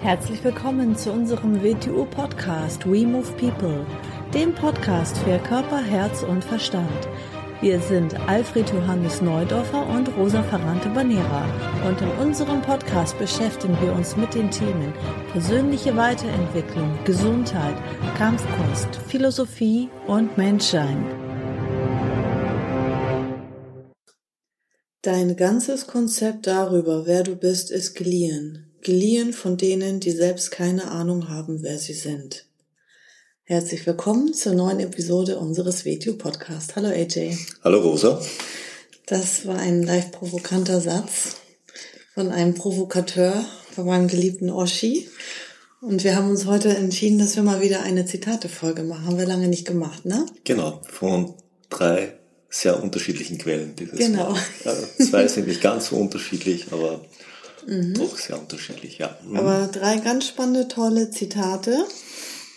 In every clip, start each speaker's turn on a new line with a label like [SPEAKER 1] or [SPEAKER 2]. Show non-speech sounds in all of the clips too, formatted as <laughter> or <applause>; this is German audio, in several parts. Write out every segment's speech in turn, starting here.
[SPEAKER 1] Herzlich willkommen zu unserem WTU-Podcast We Move People, dem Podcast für Körper, Herz und Verstand. Wir sind Alfred Johannes Neudorfer und Rosa Ferrante Banera und in unserem Podcast beschäftigen wir uns mit den Themen persönliche Weiterentwicklung, Gesundheit, Kampfkunst, Philosophie und Menschsein.
[SPEAKER 2] Dein ganzes Konzept darüber, wer du bist, ist geliehen geliehen von denen, die selbst keine Ahnung haben, wer sie sind. Herzlich willkommen zur neuen Episode unseres Video-Podcasts. Hallo AJ.
[SPEAKER 3] Hallo Rosa.
[SPEAKER 2] Das war ein leicht provokanter Satz von einem Provokateur, von meinem geliebten Oshi. Und wir haben uns heute entschieden, dass wir mal wieder eine Zitatefolge machen. Haben wir lange nicht gemacht, ne?
[SPEAKER 3] Genau, von drei sehr unterschiedlichen Quellen
[SPEAKER 2] dieses genau.
[SPEAKER 3] Mal. Ja, zwei sind nicht ganz so unterschiedlich, aber Mhm. Doch sehr unterschiedlich, ja.
[SPEAKER 2] Mhm. Aber drei ganz spannende, tolle Zitate.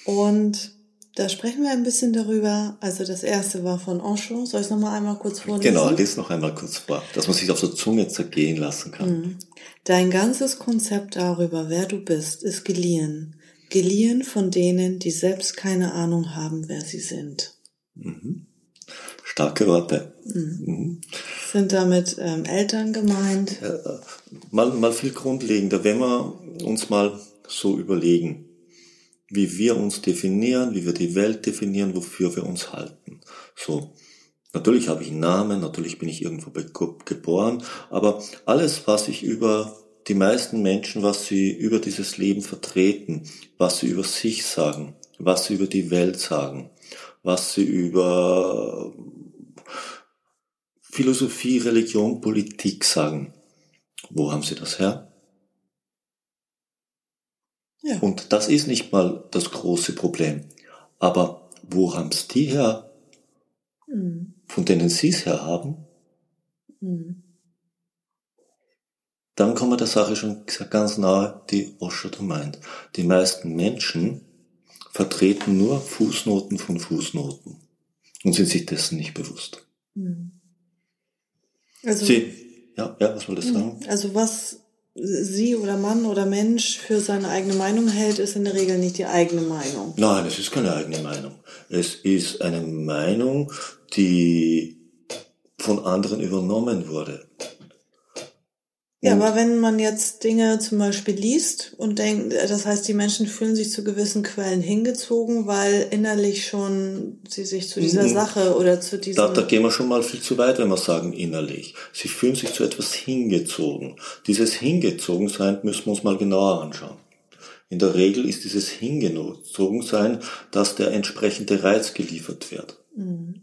[SPEAKER 2] Und da sprechen wir ein bisschen darüber. Also das erste war von Osho. Soll ich es nochmal einmal kurz vorlesen?
[SPEAKER 3] Genau, lese noch einmal kurz vor, dass man sich auf der Zunge zergehen lassen kann. Mhm.
[SPEAKER 2] Dein ganzes Konzept darüber, wer du bist, ist geliehen. Geliehen von denen, die selbst keine Ahnung haben, wer sie sind.
[SPEAKER 3] Mhm. Starke Worte. Mhm.
[SPEAKER 2] Mhm. Sind damit ähm, Eltern gemeint?
[SPEAKER 3] Ja, mal, mal viel grundlegender, wenn wir uns mal so überlegen, wie wir uns definieren, wie wir die Welt definieren, wofür wir uns halten. So. Natürlich habe ich einen Namen, natürlich bin ich irgendwo geboren, aber alles, was ich über die meisten Menschen, was sie über dieses Leben vertreten, was sie über sich sagen, was sie über die Welt sagen, was sie über Philosophie, Religion, Politik sagen. Wo haben sie das her? Ja. Und das ist nicht mal das große Problem. Aber wo haben es die her, mhm. von denen sie es her haben? Mhm. Dann kommen wir der Sache schon ganz nahe, die Osho da meint. Die meisten Menschen vertreten nur Fußnoten von Fußnoten und sind sich dessen nicht bewusst. Mhm. Also, Sie, ja, ja, was wolltest du sagen?
[SPEAKER 2] Also was sie oder Mann oder Mensch für seine eigene Meinung hält, ist in der Regel nicht die eigene Meinung.
[SPEAKER 3] Nein, es ist keine eigene Meinung. Es ist eine Meinung, die von anderen übernommen wurde.
[SPEAKER 2] Ja, aber wenn man jetzt Dinge zum Beispiel liest und denkt, das heißt, die Menschen fühlen sich zu gewissen Quellen hingezogen, weil innerlich schon sie sich zu dieser mhm. Sache oder zu diesem...
[SPEAKER 3] Da, da gehen wir schon mal viel zu weit, wenn wir sagen innerlich. Sie fühlen sich zu etwas hingezogen. Dieses Hingezogensein müssen wir uns mal genauer anschauen. In der Regel ist dieses Hingezogensein, dass der entsprechende Reiz geliefert wird. Mhm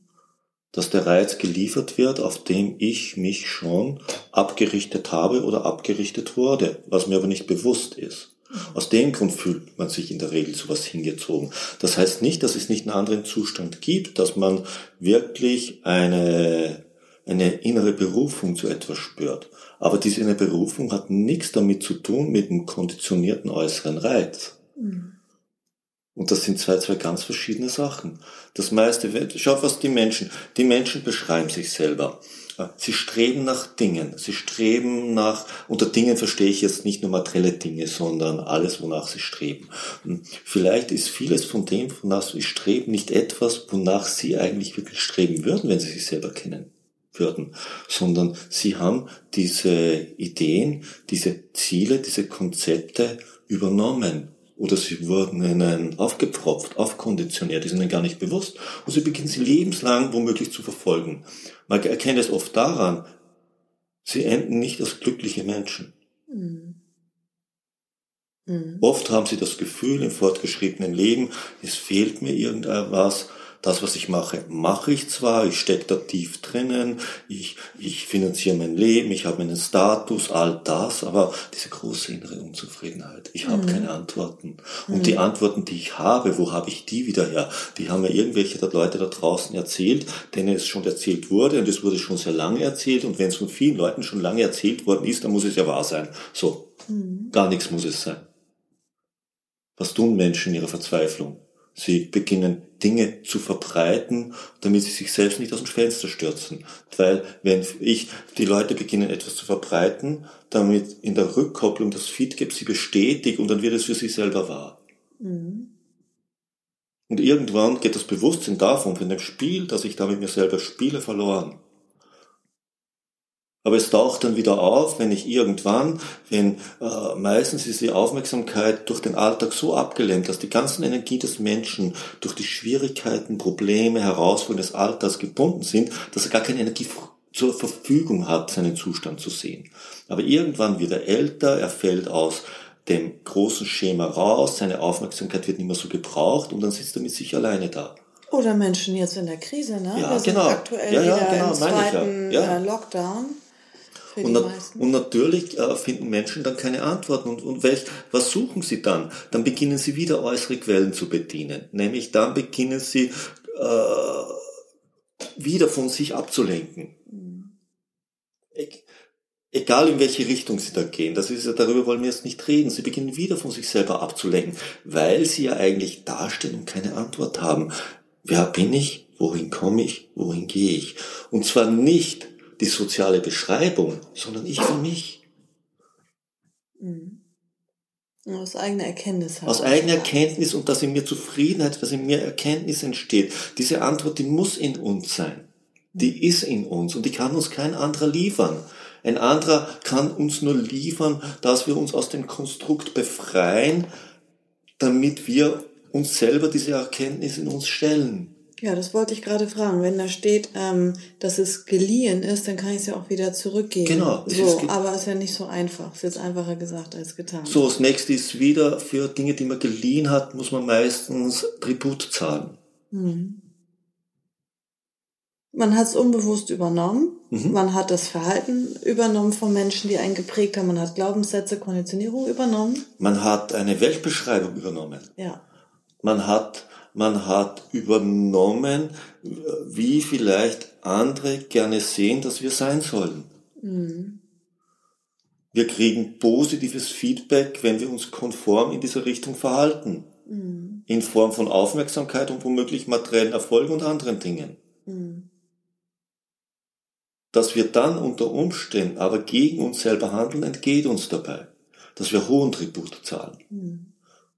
[SPEAKER 3] dass der Reiz geliefert wird, auf dem ich mich schon abgerichtet habe oder abgerichtet wurde, was mir aber nicht bewusst ist. Aus dem Grund fühlt man sich in der Regel zu was hingezogen. Das heißt nicht, dass es nicht einen anderen Zustand gibt, dass man wirklich eine, eine innere Berufung zu etwas spürt. Aber diese innere Berufung hat nichts damit zu tun mit einem konditionierten äußeren Reiz. Mhm. Und das sind zwei, zwei ganz verschiedene Sachen. Das meiste, schaut was die Menschen, die Menschen beschreiben sich selber. Sie streben nach Dingen. Sie streben nach, unter Dingen verstehe ich jetzt nicht nur materielle Dinge, sondern alles, wonach sie streben. Vielleicht ist vieles von dem, wonach sie streben, nicht etwas, wonach sie eigentlich wirklich streben würden, wenn sie sich selber kennen würden, sondern sie haben diese Ideen, diese Ziele, diese Konzepte übernommen oder sie wurden ihnen aufgepfropft, aufkonditioniert, die sind ihnen gar nicht bewusst und sie beginnen sie lebenslang womöglich zu verfolgen. Man erkennt es oft daran, sie enden nicht als glückliche Menschen. Mhm. Mhm. Oft haben sie das Gefühl im fortgeschrittenen Leben, es fehlt mir irgendetwas, das, was ich mache, mache ich zwar, ich stecke da tief drinnen, ich, ich finanziere mein Leben, ich habe meinen Status, all das, aber diese große innere Unzufriedenheit, ich habe mhm. keine Antworten. Und mhm. die Antworten, die ich habe, wo habe ich die wieder her? Die haben mir irgendwelche Leute da draußen erzählt, denen es schon erzählt wurde und es wurde schon sehr lange erzählt und wenn es von vielen Leuten schon lange erzählt worden ist, dann muss es ja wahr sein. So, mhm. gar nichts muss es sein. Was tun Menschen in ihrer Verzweiflung? Sie beginnen Dinge zu verbreiten, damit sie sich selbst nicht aus dem Fenster stürzen. Weil wenn ich, die Leute beginnen etwas zu verbreiten, damit in der Rückkopplung das Feedback sie bestätigt und dann wird es für sie selber wahr. Mhm. Und irgendwann geht das Bewusstsein davon, von dem Spiel, das ich da mit mir selber spiele, verloren. Aber es taucht dann wieder auf, wenn ich irgendwann, wenn äh, meistens ist die Aufmerksamkeit durch den Alltag so abgelenkt, dass die ganzen Energie des Menschen durch die Schwierigkeiten, Probleme, Herausforderungen des Alltags gebunden sind, dass er gar keine Energie zur Verfügung hat, seinen Zustand zu sehen. Aber irgendwann wird er älter, er fällt aus dem großen Schema raus, seine Aufmerksamkeit wird nicht mehr so gebraucht und dann sitzt er mit sich alleine da.
[SPEAKER 2] Oder Menschen jetzt in der Krise, ne?
[SPEAKER 3] Ja, Wir genau.
[SPEAKER 2] aktuell
[SPEAKER 3] ja, ja,
[SPEAKER 2] wieder
[SPEAKER 3] genau,
[SPEAKER 2] im zweiten
[SPEAKER 3] ja. Ja.
[SPEAKER 2] Äh, Lockdown.
[SPEAKER 3] Und, und, natürlich äh, finden Menschen dann keine Antworten. Und, und welch, was suchen sie dann? Dann beginnen sie wieder äußere Quellen zu bedienen. Nämlich dann beginnen sie äh, wieder von sich abzulenken. Mhm. E egal in welche Richtung sie da gehen, das ist ja, darüber wollen wir jetzt nicht reden. Sie beginnen wieder von sich selber abzulenken, weil sie ja eigentlich dastehen und keine Antwort haben. Wer bin ich? Wohin komme ich? Wohin gehe ich? Und zwar nicht die soziale Beschreibung, sondern ich für mich.
[SPEAKER 2] Mhm. Aus eigener Erkenntnis.
[SPEAKER 3] Aus eigener Erkenntnis und dass in mir Zufriedenheit, dass in mir Erkenntnis entsteht. Diese Antwort, die muss in uns sein. Die ist in uns und die kann uns kein anderer liefern. Ein anderer kann uns nur liefern, dass wir uns aus dem Konstrukt befreien, damit wir uns selber diese Erkenntnis in uns stellen.
[SPEAKER 2] Ja, das wollte ich gerade fragen. Wenn da steht, ähm, dass es geliehen ist, dann kann ich es ja auch wieder zurückgeben.
[SPEAKER 3] Genau.
[SPEAKER 2] So, aber es ist ja nicht so einfach. Es ist jetzt einfacher gesagt als getan.
[SPEAKER 3] So, das nächste ist wieder, für Dinge, die man geliehen hat, muss man meistens Tribut zahlen. Mhm.
[SPEAKER 2] Man hat es unbewusst übernommen. Mhm. Man hat das Verhalten übernommen von Menschen, die einen geprägt haben. Man hat Glaubenssätze, Konditionierung übernommen.
[SPEAKER 3] Man hat eine Weltbeschreibung übernommen.
[SPEAKER 2] Ja.
[SPEAKER 3] Man hat man hat übernommen, wie vielleicht andere gerne sehen, dass wir sein sollen. Mhm. Wir kriegen positives Feedback, wenn wir uns konform in dieser Richtung verhalten. Mhm. In Form von Aufmerksamkeit und womöglich materiellen Erfolg und anderen Dingen. Mhm. Dass wir dann unter Umständen aber gegen uns selber handeln, entgeht uns dabei. Dass wir hohen Tribut zahlen.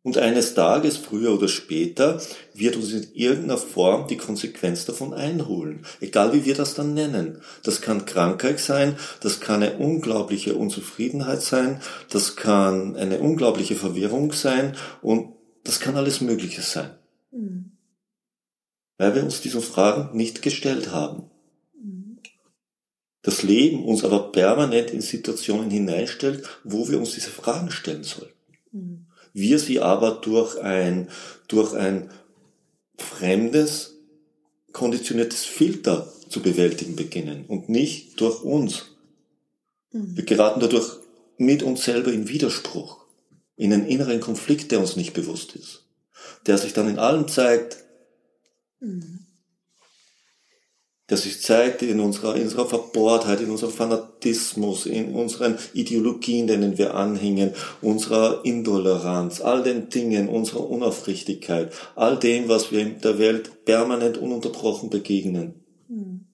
[SPEAKER 3] Und eines Tages, früher oder später, wird uns in irgendeiner Form die Konsequenz davon einholen. Egal wie wir das dann nennen. Das kann Krankheit sein, das kann eine unglaubliche Unzufriedenheit sein, das kann eine unglaubliche Verwirrung sein und das kann alles Mögliche sein. Mhm. Weil wir uns diese Fragen nicht gestellt haben. Mhm. Das Leben uns aber permanent in Situationen hineinstellt, wo wir uns diese Fragen stellen sollten. Mhm wir sie aber durch ein, durch ein fremdes, konditioniertes Filter zu bewältigen beginnen und nicht durch uns. Mhm. Wir geraten dadurch mit uns selber in Widerspruch, in einen inneren Konflikt, der uns nicht bewusst ist, der sich dann in allem zeigt, mhm das sich zeigt in unserer, in unserer Verbohrtheit, in unserem Fanatismus, in unseren Ideologien, denen wir anhängen, unserer Intoleranz, all den Dingen, unserer Unaufrichtigkeit, all dem, was wir in der Welt permanent ununterbrochen begegnen. Hm.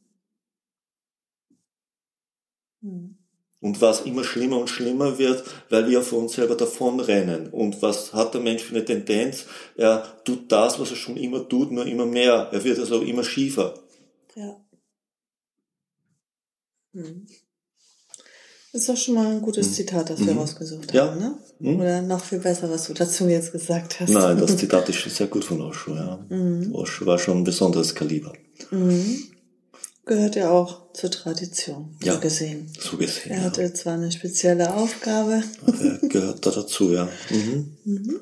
[SPEAKER 3] Hm. Und was immer schlimmer und schlimmer wird, weil wir vor uns selber davonrennen. Und was hat der Mensch für eine Tendenz? Er tut das, was er schon immer tut, nur immer mehr. Er wird also immer schiefer.
[SPEAKER 2] Ja. Hm. Das ist doch schon mal ein gutes hm. Zitat, das wir mhm. rausgesucht haben, ja. ne? Mhm. Oder noch viel besser, was du dazu jetzt gesagt hast.
[SPEAKER 3] Nein, das <laughs> Zitat ist sehr gut von Osho, ja. Mhm. Osho war schon ein besonderes Kaliber.
[SPEAKER 2] Mhm. Gehört ja auch zur Tradition,
[SPEAKER 3] ja,
[SPEAKER 2] so gesehen.
[SPEAKER 3] So gesehen.
[SPEAKER 2] Er hatte ja. zwar eine spezielle Aufgabe.
[SPEAKER 3] Er gehört da dazu, ja. <laughs> Mhm.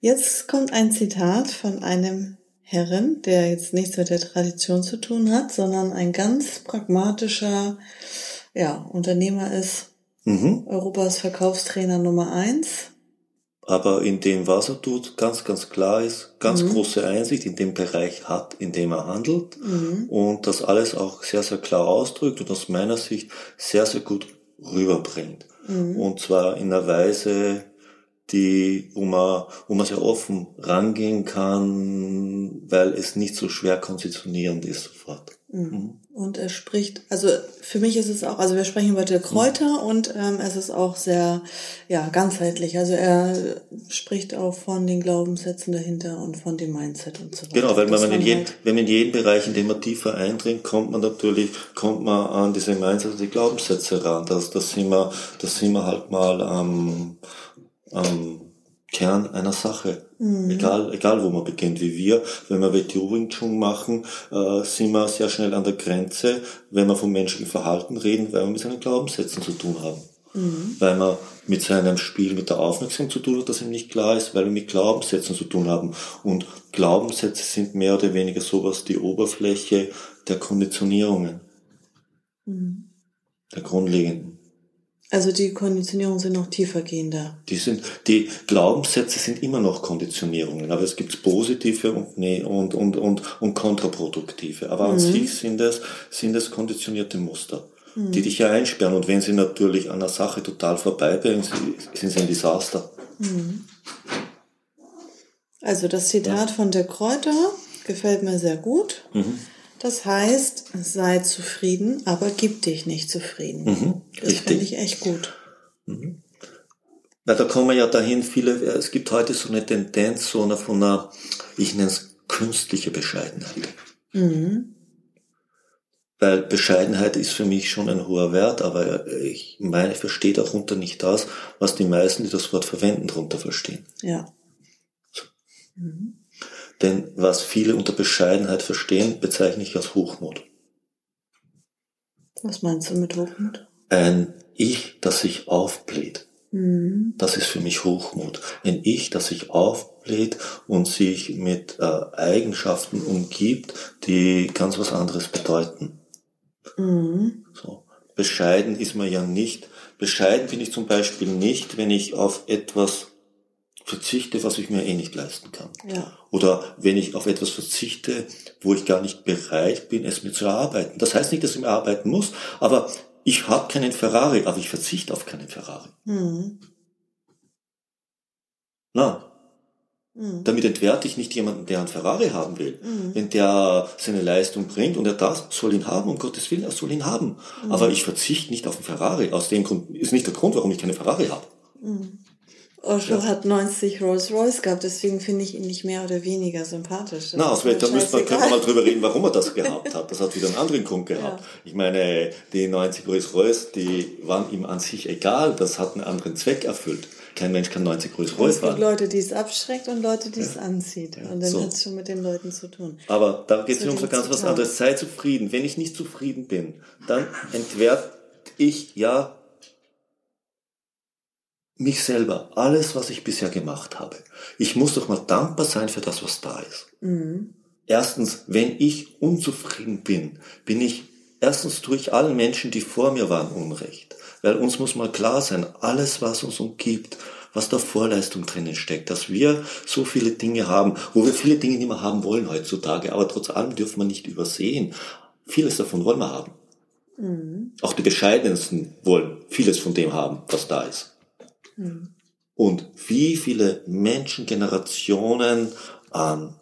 [SPEAKER 2] Jetzt kommt ein Zitat von einem Herren, der jetzt nichts mit der Tradition zu tun hat, sondern ein ganz pragmatischer ja, Unternehmer ist. Mhm. Europas Verkaufstrainer Nummer eins.
[SPEAKER 3] Aber in dem, was er tut, ganz, ganz klar ist, ganz mhm. große Einsicht in dem Bereich hat, in dem er handelt mhm. und das alles auch sehr, sehr klar ausdrückt und aus meiner Sicht sehr, sehr gut rüberbringt. Mhm. Und zwar in einer Weise, die, wo man, wo man sehr offen rangehen kann, weil es nicht so schwer konditionierend ist sofort.
[SPEAKER 2] Mhm. Und er spricht, also für mich ist es auch, also wir sprechen über die Kräuter und ähm, es ist auch sehr, ja, ganzheitlich. Also er spricht auch von den Glaubenssätzen dahinter und von dem Mindset und so weiter.
[SPEAKER 3] Genau, weil
[SPEAKER 2] Dass
[SPEAKER 3] man in jedem,
[SPEAKER 2] halt,
[SPEAKER 3] wenn man in jeden Bereich, in dem man tiefer eindringt, kommt man natürlich, kommt man an diese Mindset und die Glaubenssätze ran. Das, das sind wir, das sind wir halt mal am, am Kern einer Sache.
[SPEAKER 2] Mhm.
[SPEAKER 3] Egal, egal wo man beginnt, wie wir, wenn wir WTO Wing Chun machen, äh, sind wir sehr schnell an der Grenze, wenn wir vom menschlichen Verhalten reden, weil wir mit seinen Glaubenssätzen zu tun haben.
[SPEAKER 2] Mhm.
[SPEAKER 3] Weil man mit seinem Spiel mit der Aufmerksamkeit zu tun hat, das ihm nicht klar ist, weil wir mit Glaubenssätzen zu tun haben. Und Glaubenssätze sind mehr oder weniger sowas die Oberfläche der Konditionierungen,
[SPEAKER 2] Mhm.
[SPEAKER 3] der grundlegenden.
[SPEAKER 2] Also die Konditionierungen sind noch tiefergehender.
[SPEAKER 3] Die sind, die Glaubenssätze sind immer noch Konditionierungen, aber es gibt positive und, nee, und, und, und, und kontraproduktive. Aber an sich sind es, sind es konditionierte Muster, die dich ja einsperren. Und wenn sie natürlich an der Sache total vorbeibringen, sind sie ein Desaster.
[SPEAKER 2] Also das Zitat von der Kräuter gefällt mir sehr gut.
[SPEAKER 3] Mhm.
[SPEAKER 2] Das heißt, sei zufrieden, aber gib dich nicht zufrieden.
[SPEAKER 3] Mhm,
[SPEAKER 2] Das finde ich echt gut.
[SPEAKER 3] Weil da kommen ja dahin viele, es gibt heute so eine Tendenz, so eine von einer, ich nenne es künstliche Bescheidenheit.
[SPEAKER 2] Mhm.
[SPEAKER 3] Weil Bescheidenheit ist für mich schon ein hoher Wert, aber ich meine, ich verstehe darunter nicht das, was die meisten, die das Wort verwenden, darunter verstehen.
[SPEAKER 2] Ja.
[SPEAKER 3] Denn was viele unter Bescheidenheit verstehen, bezeichne ich als Hochmut.
[SPEAKER 2] Was meinst du mit Hochmut?
[SPEAKER 3] Ein Ich, das sich aufbläht.
[SPEAKER 2] Mhm.
[SPEAKER 3] Das ist für mich Hochmut. Ein Ich, das sich aufbläht und sich mit äh, Eigenschaften umgibt, die ganz was anderes bedeuten.
[SPEAKER 2] Mhm.
[SPEAKER 3] So. Bescheiden ist man ja nicht. Bescheiden bin ich zum Beispiel nicht, wenn ich auf etwas verzichte, was ich mir eh nicht leisten kann.
[SPEAKER 2] Ja.
[SPEAKER 3] Oder wenn ich auf etwas verzichte, wo ich gar nicht bereit bin, es mir zu erarbeiten. Das heißt nicht, dass ich mir arbeiten muss, aber ich habe keinen Ferrari, aber ich verzichte auf keinen Ferrari.
[SPEAKER 2] Mhm.
[SPEAKER 3] Na,
[SPEAKER 2] Mhm.
[SPEAKER 3] damit entwerte ich nicht jemanden, der einen Ferrari haben will.
[SPEAKER 2] Mhm.
[SPEAKER 3] Wenn der seine Leistung bringt und er das, soll ihn haben, um Gottes Willen, er soll ihn haben.
[SPEAKER 2] Mhm.
[SPEAKER 3] Aber ich verzichte nicht auf einen Ferrari. Aus dem Grund ist nicht der Grund, warum ich keine Ferrari habe.
[SPEAKER 2] Osho
[SPEAKER 3] Ja.
[SPEAKER 2] hat 90 Rolls Royce gehabt, deswegen finde ich ihn nicht mehr oder weniger sympathisch. Das
[SPEAKER 3] Na, aus
[SPEAKER 2] mir
[SPEAKER 3] da müssen wir, können wir mal drüber reden, warum er das <laughs> gehabt hat. Das hat wieder einen anderen Grund gehabt.
[SPEAKER 2] Ja.
[SPEAKER 3] Ich meine, die 90 Rolls Royce, die waren ihm an sich egal. Das hat einen anderen Zweck erfüllt. Kein Mensch kann 90 Rolls
[SPEAKER 2] Es
[SPEAKER 3] Royce
[SPEAKER 2] gibt
[SPEAKER 3] fahren.
[SPEAKER 2] Leute, die es abschreckt und Leute, die es anzieht. Und dann
[SPEAKER 3] so.
[SPEAKER 2] hat es schon mit den Leuten zu tun.
[SPEAKER 3] Aber da geht es um so ganz was anderes. Sei zufrieden. Wenn ich nicht zufrieden bin, dann entwerte ich ja mich selber, alles, was ich bisher gemacht habe. Ich muss doch mal dankbar sein für das, was da ist.
[SPEAKER 2] Mhm.
[SPEAKER 3] Erstens, wenn ich unzufrieden bin, bin ich, erstens tue ich allen Menschen, die vor mir waren, Unrecht. Weil uns muss mal klar sein, alles, was uns umgibt, was da Vorleistung drinnen steckt, dass wir so viele Dinge haben, wo wir viele Dinge nicht mehr haben wollen heutzutage, aber trotz allem dürfen wir nicht übersehen. Vieles davon wollen wir haben.
[SPEAKER 2] Mhm.
[SPEAKER 3] Auch die Bescheidensten wollen vieles von dem haben, was da ist.
[SPEAKER 2] Mhm.
[SPEAKER 3] Und wie viele Menschengenerationen an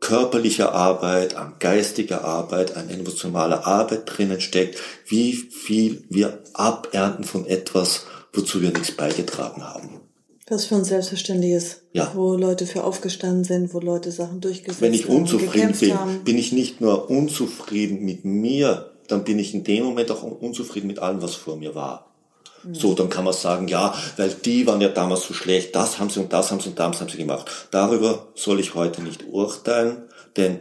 [SPEAKER 3] körperlicher Arbeit, an geistiger Arbeit, an emotionaler Arbeit drinnen steckt, wie viel wir abernten von etwas, wozu wir nichts beigetragen haben.
[SPEAKER 2] Was für uns selbstverständlich ist.
[SPEAKER 3] Ja.
[SPEAKER 2] Wo Leute für aufgestanden sind, wo Leute Sachen durchgesetzt
[SPEAKER 3] Wenn ich
[SPEAKER 2] haben,
[SPEAKER 3] unzufrieden bin,
[SPEAKER 2] haben.
[SPEAKER 3] bin ich nicht nur unzufrieden mit mir, dann bin ich in dem Moment auch unzufrieden mit allem, was vor mir war. So, dann kann man sagen, ja, weil die waren ja damals so schlecht, das haben sie und das haben sie und das haben sie gemacht. Darüber soll ich heute nicht urteilen, denn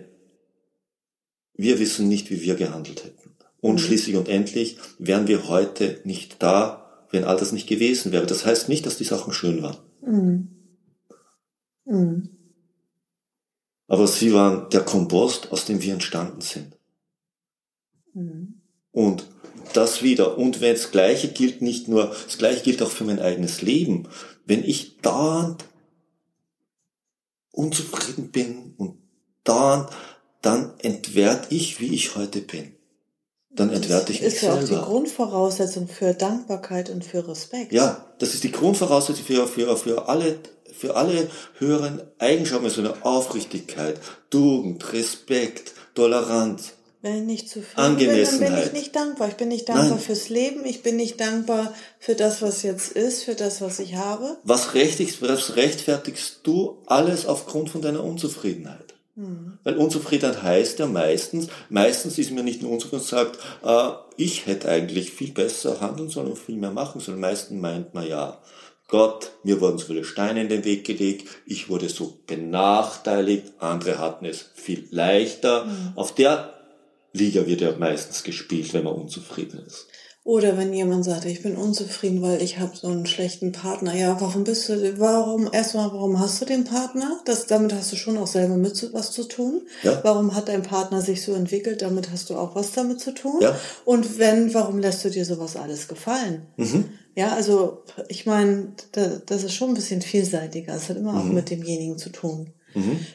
[SPEAKER 3] wir wissen nicht, wie wir gehandelt hätten. Und schließlich und endlich wären wir heute nicht da, wenn all das nicht gewesen wäre. Das heißt nicht, dass die Sachen schön waren.
[SPEAKER 2] Mhm. Mhm.
[SPEAKER 3] Aber sie waren der Kompost, aus dem wir entstanden sind.
[SPEAKER 2] Mhm.
[SPEAKER 3] Und das wieder. Und wenn das Gleiche gilt nicht nur, das Gleiche gilt auch für mein eigenes Leben. Wenn ich dauernd unzufrieden bin und dauernd, dann entwerte ich, wie ich heute bin. dann entwerte ich mich
[SPEAKER 2] ist ja auch die
[SPEAKER 3] selber.
[SPEAKER 2] Grundvoraussetzung für Dankbarkeit und für Respekt.
[SPEAKER 3] Ja, das ist die Grundvoraussetzung für, für, für alle, für alle höheren Eigenschaften, so eine Aufrichtigkeit, Tugend, Respekt, Toleranz.
[SPEAKER 2] Wenn ich nicht zufrieden bin, dann bin ich nicht dankbar. Ich bin nicht dankbar
[SPEAKER 3] Nein.
[SPEAKER 2] fürs Leben, ich bin nicht dankbar für das, was jetzt ist, für das, was ich habe.
[SPEAKER 3] Was, rechtfertigst, was rechtfertigst du alles aufgrund von deiner Unzufriedenheit? Weil Unzufriedenheit heißt ja meistens, meistens ist mir nicht nur unzufrieden und sagt, äh, ich hätte eigentlich viel besser handeln sollen und viel mehr machen sollen. Meistens meint man ja, Gott, mir wurden so viele Steine in den Weg gelegt, ich wurde so benachteiligt, andere hatten es viel leichter. Auf der Liga wird ja meistens gespielt, wenn man unzufrieden ist.
[SPEAKER 2] Oder wenn jemand sagt, ich bin unzufrieden, weil ich habe so einen schlechten Partner. Ja, warum bist du, warum, erstmal, warum hast du den Partner? Das, damit hast du schon auch selber mit zu, was zu tun.
[SPEAKER 3] Ja.
[SPEAKER 2] Warum hat dein Partner sich so entwickelt? Damit hast du auch was damit zu tun.
[SPEAKER 3] Ja.
[SPEAKER 2] Und wenn, warum lässt du dir sowas alles gefallen?
[SPEAKER 3] Mhm.
[SPEAKER 2] Ja, also ich meine, da, das ist schon ein bisschen vielseitiger. Es hat immer
[SPEAKER 3] Mhm.
[SPEAKER 2] auch mit demjenigen zu tun.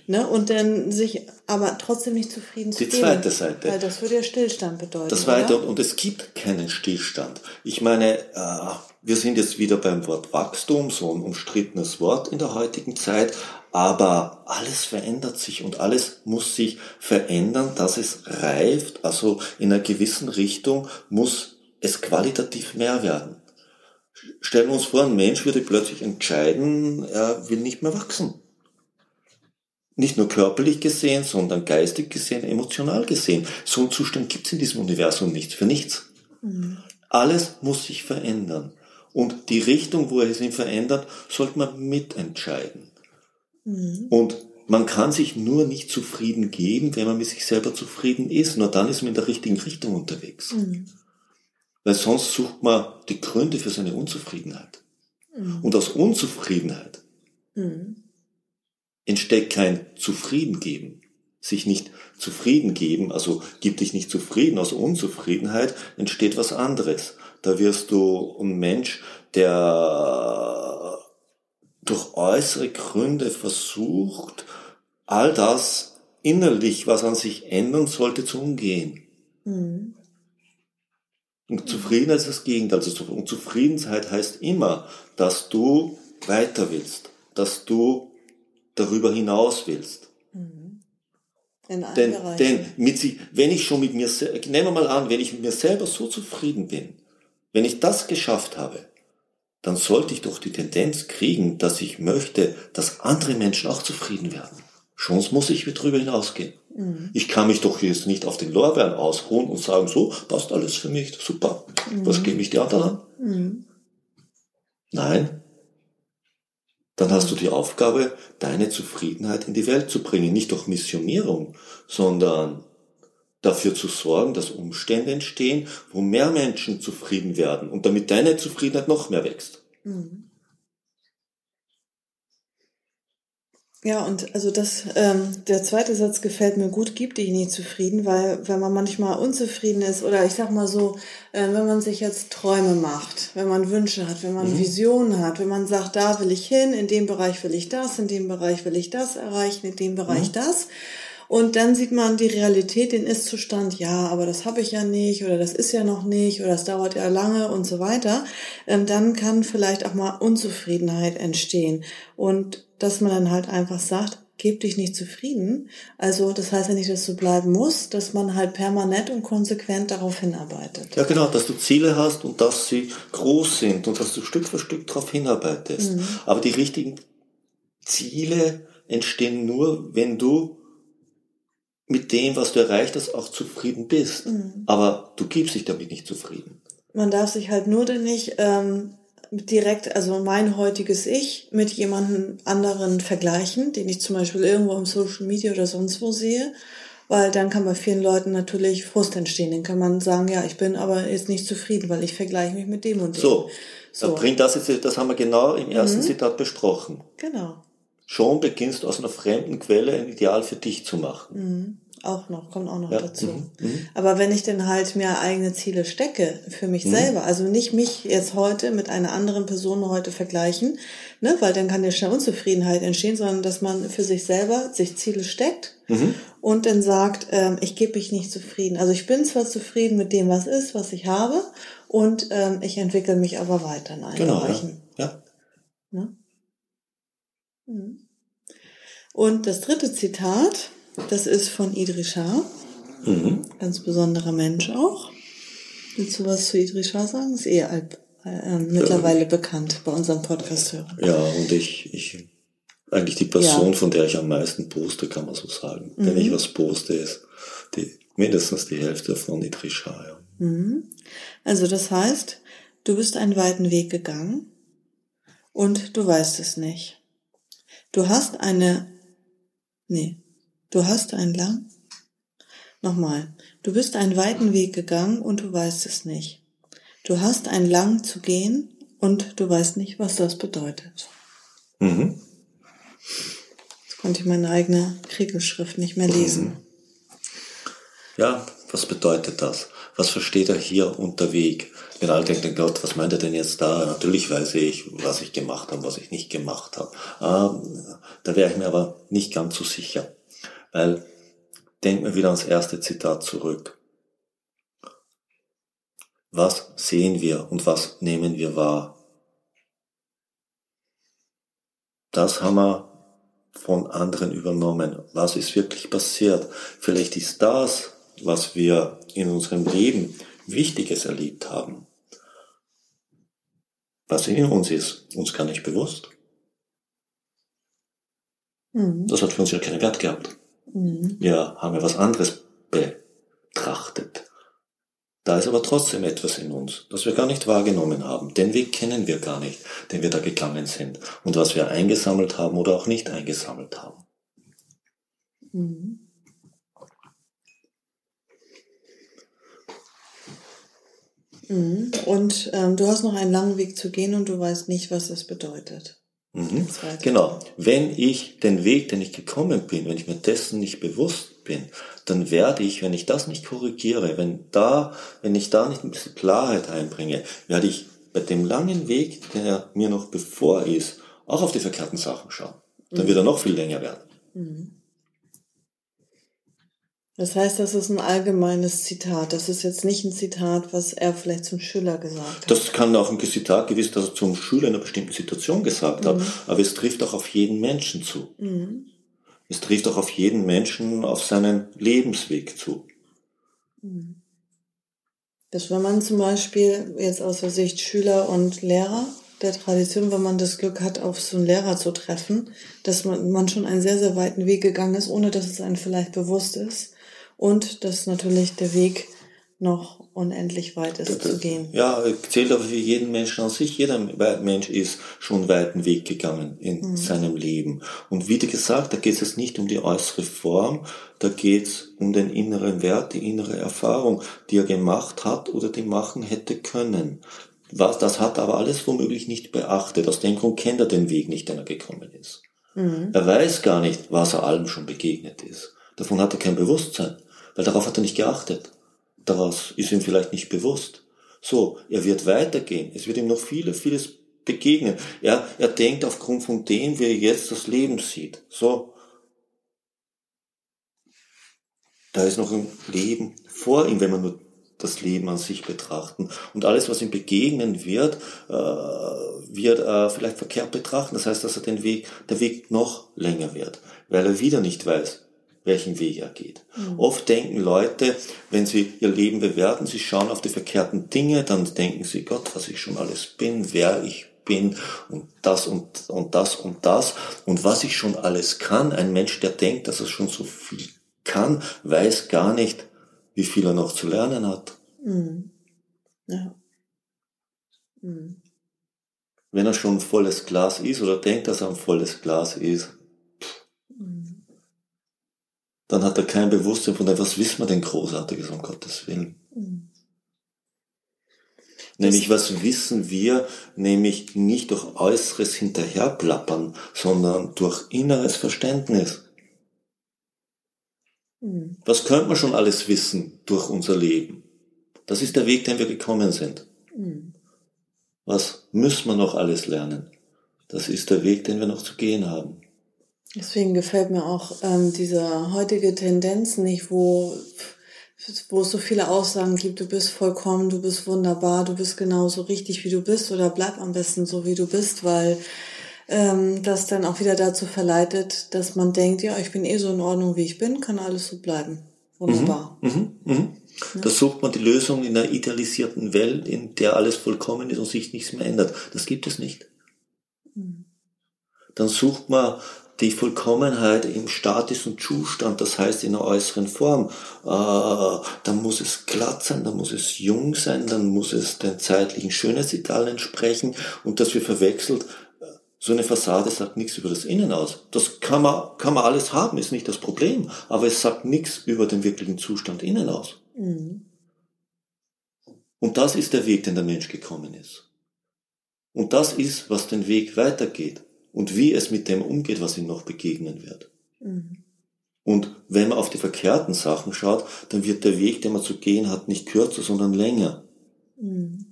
[SPEAKER 2] Ne? Und dann sich aber trotzdem nicht zufrieden zu
[SPEAKER 3] Die
[SPEAKER 2] geben.
[SPEAKER 3] zweite Seite.
[SPEAKER 2] Weil das würde ja Stillstand bedeuten.
[SPEAKER 3] Das Zweite,
[SPEAKER 2] oder?
[SPEAKER 3] und es gibt keinen Stillstand. Ich meine, äh, wir sind jetzt wieder beim Wort Wachstum, so ein umstrittenes Wort in der heutigen Zeit, aber alles verändert sich und alles muss sich verändern, dass es reift, also in einer gewissen Richtung muss es qualitativ mehr werden. Stellen wir uns vor, ein Mensch würde plötzlich entscheiden, er will nicht mehr wachsen. Nicht nur körperlich gesehen, sondern geistig gesehen, emotional gesehen. So einen Zustand gibt es in diesem Universum nicht, für nichts. Alles muss sich verändern. Und die Richtung, wo es sich verändert, sollte man mitentscheiden. Und man kann sich nur nicht zufrieden geben, wenn man mit sich selber zufrieden ist. Nur dann ist man in der richtigen Richtung unterwegs. Weil sonst sucht man die Gründe für seine Unzufriedenheit. Und aus Unzufriedenheit entsteht kein Zufriedengeben. Sich nicht zufrieden geben, also gib dich nicht zufrieden, aus Unzufriedenheit entsteht was anderes. Da wirst du ein Mensch, der durch äußere Gründe versucht, all das innerlich, was an sich ändern sollte, zu umgehen. Und Zufriedenheit ist das Gegenteil. Also Zufriedenheit heißt immer, dass du weiter willst, dass du darüber hinaus willst.
[SPEAKER 2] Allen
[SPEAKER 3] Denn, denn mit sich, wenn ich schon mit mir, nehmen wir mal an, wenn ich mit mir selber so zufrieden bin, wenn ich das geschafft habe, dann sollte ich doch die Tendenz kriegen, dass ich möchte, dass andere Menschen auch zufrieden werden. Schon muss ich darüber hinausgehen. Ich kann mich doch jetzt nicht auf den Lorbeeren ausruhen und sagen, so, passt alles für mich, super. Was gebe ich die anderen an? Nein. Dann hast du die Aufgabe, deine Zufriedenheit in die Welt zu bringen. Nicht durch Missionierung, sondern dafür zu sorgen, dass Umstände entstehen, wo mehr Menschen zufrieden werden und damit deine Zufriedenheit noch mehr wächst.
[SPEAKER 2] Ja, und also das, ähm, der zweite Satz gefällt mir gut, gib dich nicht zufrieden, weil wenn man manchmal unzufrieden ist oder ich sag mal so, äh, wenn man sich jetzt Träume macht, wenn man Wünsche hat, wenn man Visionen hat, wenn man sagt, da will ich hin, in dem Bereich will ich das, in dem Bereich will ich das erreichen, in dem Bereich das. Und dann sieht man die Realität, den Ist-Zustand, ja, aber das habe ich ja nicht oder das ist ja noch nicht oder das dauert ja lange und so weiter. Ähm, dann kann vielleicht auch mal Unzufriedenheit entstehen. Und dass man dann halt einfach sagt, gib dich nicht zufrieden. Also das heißt ja nicht, dass du bleiben musst, dass man halt permanent und konsequent darauf hinarbeitet.
[SPEAKER 3] Ja, genau, dass du Ziele hast und dass sie groß sind und dass du Stück für Stück darauf hinarbeitest. Aber die richtigen Ziele entstehen nur, wenn du mit dem, was du erreicht hast, auch zufrieden bist. Aber du gibst dich damit nicht zufrieden.
[SPEAKER 2] Man darf sich halt nur denn nicht ähm, direkt, also mein heutiges Ich mit jemandem anderen vergleichen, den ich zum Beispiel irgendwo im Social Media oder sonst wo sehe, weil dann kann bei vielen Leuten natürlich Frust entstehen. Dann kann man sagen, ja, ich bin aber jetzt nicht zufrieden, weil ich vergleiche mich mit dem und dem.
[SPEAKER 3] So,
[SPEAKER 2] So.
[SPEAKER 3] Bringt das jetzt, das haben wir genau im ersten Zitat besprochen.
[SPEAKER 2] Genau.
[SPEAKER 3] schon beginnst aus einer fremden Quelle ein Ideal für dich zu machen.
[SPEAKER 2] Mhm. Auch noch, kommt auch noch
[SPEAKER 3] Ja,
[SPEAKER 2] dazu.
[SPEAKER 3] mhm, mhm.
[SPEAKER 2] Aber wenn ich denn halt mir eigene Ziele stecke für mich selber, also nicht mich jetzt heute mit einer anderen Person heute vergleichen, ne, weil dann kann ja schnell Unzufriedenheit entstehen, sondern dass man für sich selber sich Ziele steckt
[SPEAKER 3] Mhm.
[SPEAKER 2] und dann sagt, ähm, ich gebe mich nicht zufrieden. Also ich bin zwar zufrieden mit dem, was ist, was ich habe, und ähm, ich entwickle mich aber weiter in allen
[SPEAKER 3] Genau, ja.
[SPEAKER 2] Bereichen.
[SPEAKER 3] ja.
[SPEAKER 2] Ne? Mhm. Und das dritte Zitat, das ist von Idrishar,
[SPEAKER 3] Mhm.
[SPEAKER 2] ganz besonderer Mensch auch. Willst du was zu Idrishar sagen? Ist eh alt, äh, mittlerweile bekannt bei unserem Podcast-Hörern.
[SPEAKER 3] Ja, und ich, ich, eigentlich die Person, von der ich am meisten poste, kann man so sagen. Wenn ich was poste, ist die, mindestens die Hälfte von Idrisha, ja.
[SPEAKER 2] Mhm. Also das heißt, du bist einen weiten Weg gegangen und du weißt es nicht. Du hast eine, nee, du hast einen lang, nochmal, du bist einen weiten Weg gegangen und du weißt es nicht. Du hast einen lang zu gehen und du weißt nicht, was das bedeutet.
[SPEAKER 3] Mhm.
[SPEAKER 2] Jetzt konnte ich meine eigene Kriegelschrift nicht mehr lesen.
[SPEAKER 3] Ja, was bedeutet das? Was versteht er hier unter Weg? Wenn alle denken, Gott, was meint er denn jetzt da? Natürlich weiß ich, was ich gemacht habe, was ich nicht gemacht habe. Ah, da wäre ich mir aber nicht ganz so sicher. Weil, denken wir wieder ans erste Zitat zurück. Was sehen wir und was nehmen wir wahr? Das haben wir von anderen übernommen. Was ist wirklich passiert? Vielleicht ist das, was wir in unserem Leben Wichtiges erlebt haben, was in uns ist, uns gar nicht bewusst.
[SPEAKER 2] Mhm.
[SPEAKER 3] Das hat für uns ja keinen Wert gehabt.
[SPEAKER 2] Mhm.
[SPEAKER 3] Wir haben ja was anderes betrachtet. Da ist aber trotzdem etwas in uns, das wir gar nicht wahrgenommen haben. Den Weg kennen wir gar nicht, den wir da gegangen sind. Und was wir eingesammelt haben oder auch nicht eingesammelt haben.
[SPEAKER 2] Mhm. Mhm. Und ähm, du hast noch einen langen Weg zu gehen und du weißt nicht, was das bedeutet.
[SPEAKER 3] Mhm. Genau. Wenn ich den Weg, den ich gekommen bin, wenn ich mir dessen nicht bewusst bin, dann werde ich, wenn ich das nicht korrigiere, wenn da, wenn ich da nicht ein bisschen Klarheit einbringe, werde ich bei dem langen Weg, der mir noch bevor ist, auch auf die verkehrten Sachen schauen. Dann wird er noch viel länger werden.
[SPEAKER 2] Mhm. Das heißt, das ist ein allgemeines Zitat. Das ist jetzt nicht ein Zitat, was er vielleicht zum Schüler gesagt hat.
[SPEAKER 3] Das kann auch ein Zitat gewiss, das er zum Schüler in einer bestimmten Situation gesagt hat, aber es trifft auch auf jeden Menschen zu.
[SPEAKER 2] Mhm.
[SPEAKER 3] Es trifft auch auf jeden Menschen auf seinen Lebensweg zu.
[SPEAKER 2] Das, wenn man zum Beispiel jetzt aus der Sicht Schüler und Lehrer der Tradition, wenn man das Glück hat, auf so einen Lehrer zu treffen, dass man, man schon einen sehr, sehr weiten Weg gegangen ist, ohne dass es einem vielleicht bewusst ist. Und dass natürlich der Weg noch unendlich weit ist zu gehen.
[SPEAKER 3] Ja, zählt aber für jeden Menschen an sich. Jeder Mensch ist schon einen weiten Weg gegangen in seinem Leben. Und wie gesagt, da geht es nicht um die äußere Form, da geht es um den inneren Wert, die innere Erfahrung, die er gemacht hat oder die machen hätte können. Was, das hat er aber alles womöglich nicht beachtet. Aus dem Grund kennt er den Weg nicht, den er gekommen ist. Er weiß gar nicht, was er allem schon begegnet ist. Davon hat er kein Bewusstsein, weil darauf hat er nicht geachtet. Daraus ist ihm vielleicht nicht bewusst. So, er wird weitergehen. Es wird ihm noch viele, vieles begegnen. Er, er denkt aufgrund von dem, wie er jetzt das Leben sieht. So. Da ist noch ein Leben vor ihm, wenn man nur das Leben an sich betrachten. Und alles, was ihm begegnen wird, äh, wird er vielleicht verkehrt betrachten. Das heißt, dass er den Weg, der Weg noch länger wird, weil er wieder nicht weiß, welchen Weg er geht. Oft denken Leute, wenn sie ihr Leben bewerten, sie schauen auf die verkehrten Dinge, dann denken sie, Gott, was ich schon alles bin, wer ich bin und das und, und das und das und was ich schon alles kann. Ein Mensch, der denkt, dass er schon so viel kann, weiß gar nicht, wie viel er noch zu lernen hat.
[SPEAKER 2] Mhm. Ja. Mhm.
[SPEAKER 3] Wenn er schon ein volles Glas ist oder denkt, dass er ein volles Glas ist,
[SPEAKER 2] Mhm.
[SPEAKER 3] Dann hat er kein Bewusstsein von dem, was wissen wir denn Großartiges, um Gottes Willen. Nämlich was wissen wir, nämlich nicht durch äußeres Hinterherplappern, sondern durch inneres Verständnis. Mhm. Was könnte man schon alles wissen durch unser Leben? Das ist der Weg, den wir gekommen sind. Mhm. Was müssen wir noch alles lernen? Das ist der Weg, den wir noch zu gehen haben.
[SPEAKER 2] Deswegen gefällt mir auch ähm, diese heutige Tendenz nicht, wo wo es so viele Aussagen gibt, du bist vollkommen, du bist wunderbar, du bist genauso richtig, wie du bist oder bleib am besten so, wie du bist, weil ähm, das dann auch wieder dazu verleitet, dass man denkt, ja, ich bin eh so in Ordnung, wie ich bin, kann alles so bleiben. Wunderbar.
[SPEAKER 3] Mhm, mh, mh. Da sucht man die Lösung in einer idealisierten Welt, in der alles vollkommen ist und sich nichts mehr ändert. Das gibt es nicht. Mhm. Dann sucht man die Vollkommenheit im statischen Zustand, das heißt in der äußeren Form. Äh, dann muss es glatt sein, dann muss es jung sein, dann muss es den zeitlichen Schönheitsidealen entsprechen und dass wir verwechselt, so eine Fassade sagt nichts über das Innen aus. Das kann man, kann man alles haben, ist nicht das Problem, aber es sagt nichts über den wirklichen Zustand innen aus. Mhm. Und das ist der Weg, den der Mensch gekommen ist. Und das ist, was den Weg weitergeht und wie es mit dem umgeht, was ihm noch begegnen wird. Mhm. Und wenn man auf die verkehrten Sachen schaut, dann wird der Weg, den man zu gehen hat, nicht kürzer, sondern länger. Mhm.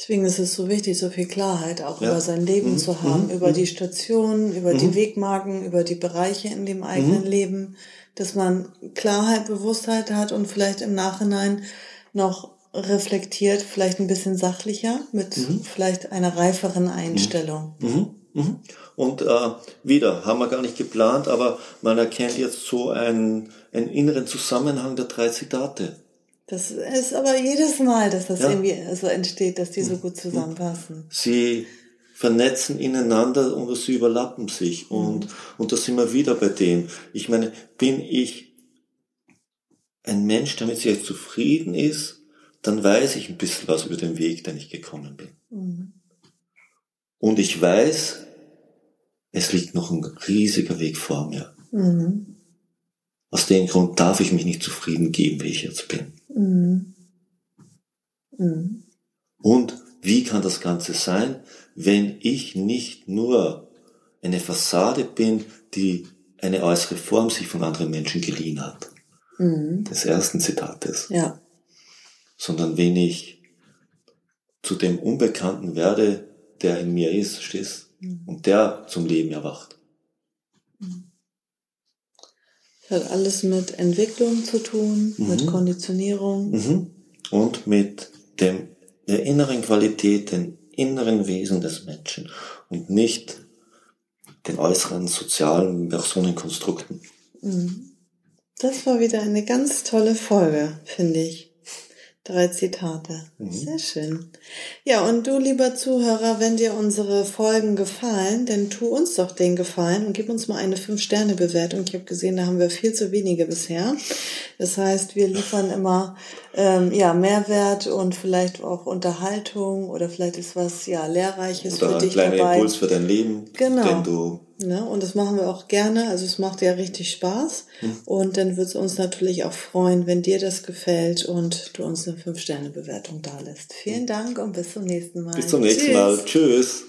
[SPEAKER 2] Deswegen ist es so wichtig, so viel Klarheit auch ja. über sein Leben mhm. zu haben, mhm. über die Stationen, über die mhm. Wegmarken, über die Bereiche in dem eigenen mhm. Leben, dass man Klarheit, Bewusstheit hat und vielleicht im Nachhinein noch reflektiert, vielleicht ein bisschen sachlicher, mit mhm. vielleicht einer reiferen Einstellung.
[SPEAKER 3] Mhm. Mhm. Und äh, wieder, haben wir gar nicht geplant, aber man erkennt jetzt so einen, einen inneren Zusammenhang der drei Zitate.
[SPEAKER 2] Das ist aber jedes Mal, dass das ja. irgendwie so entsteht, dass die so gut zusammenpassen.
[SPEAKER 3] Sie vernetzen ineinander und sie überlappen sich. Und, mhm. und da sind wir wieder bei dem. Ich meine, bin ich ein Mensch, der mit sich zufrieden ist, dann weiß ich ein bisschen was über den Weg, den ich gekommen bin. Mhm. Und ich weiß, es liegt noch ein riesiger Weg vor mir. Mhm. Aus dem Grund darf ich mich nicht zufrieden geben, wie ich jetzt bin. Mhm. Mhm. Und wie kann das Ganze sein, wenn ich nicht nur eine Fassade bin, die eine äußere Form sich von anderen Menschen geliehen hat? Mhm. Des ersten Zitates. Ja sondern wenn ich zu dem Unbekannten werde, der in mir ist, stehst, mhm. und der zum Leben erwacht.
[SPEAKER 2] Das hat alles mit Entwicklung zu tun, mhm. mit Konditionierung.
[SPEAKER 3] Mhm. Und mit dem, der inneren Qualität, den inneren Wesen des Menschen und nicht den äußeren sozialen Personenkonstrukten.
[SPEAKER 2] Mhm. Das war wieder eine ganz tolle Folge, finde ich. Drei Zitate. Mhm. Sehr schön. Ja, und du, lieber Zuhörer, wenn dir unsere Folgen gefallen, dann tu uns doch den Gefallen und gib uns mal eine Fünf-Sterne-Bewertung. Ich habe gesehen, da haben wir viel zu wenige bisher. Das heißt, wir liefern immer ähm, ja, Mehrwert und vielleicht auch Unterhaltung oder vielleicht ist was ja Lehrreiches
[SPEAKER 3] oder
[SPEAKER 2] für dich
[SPEAKER 3] dabei. Ein kleiner Impuls für dein Leben,
[SPEAKER 2] genau.
[SPEAKER 3] den du
[SPEAKER 2] Ne? Und das machen wir auch gerne. Also es macht ja richtig Spaß. Hm. Und dann wird es uns natürlich auch freuen, wenn dir das gefällt und du uns eine 5-Sterne-Bewertung da lässt. Vielen Dank und bis zum nächsten Mal.
[SPEAKER 3] Bis zum nächsten Tschüss. Mal. Tschüss.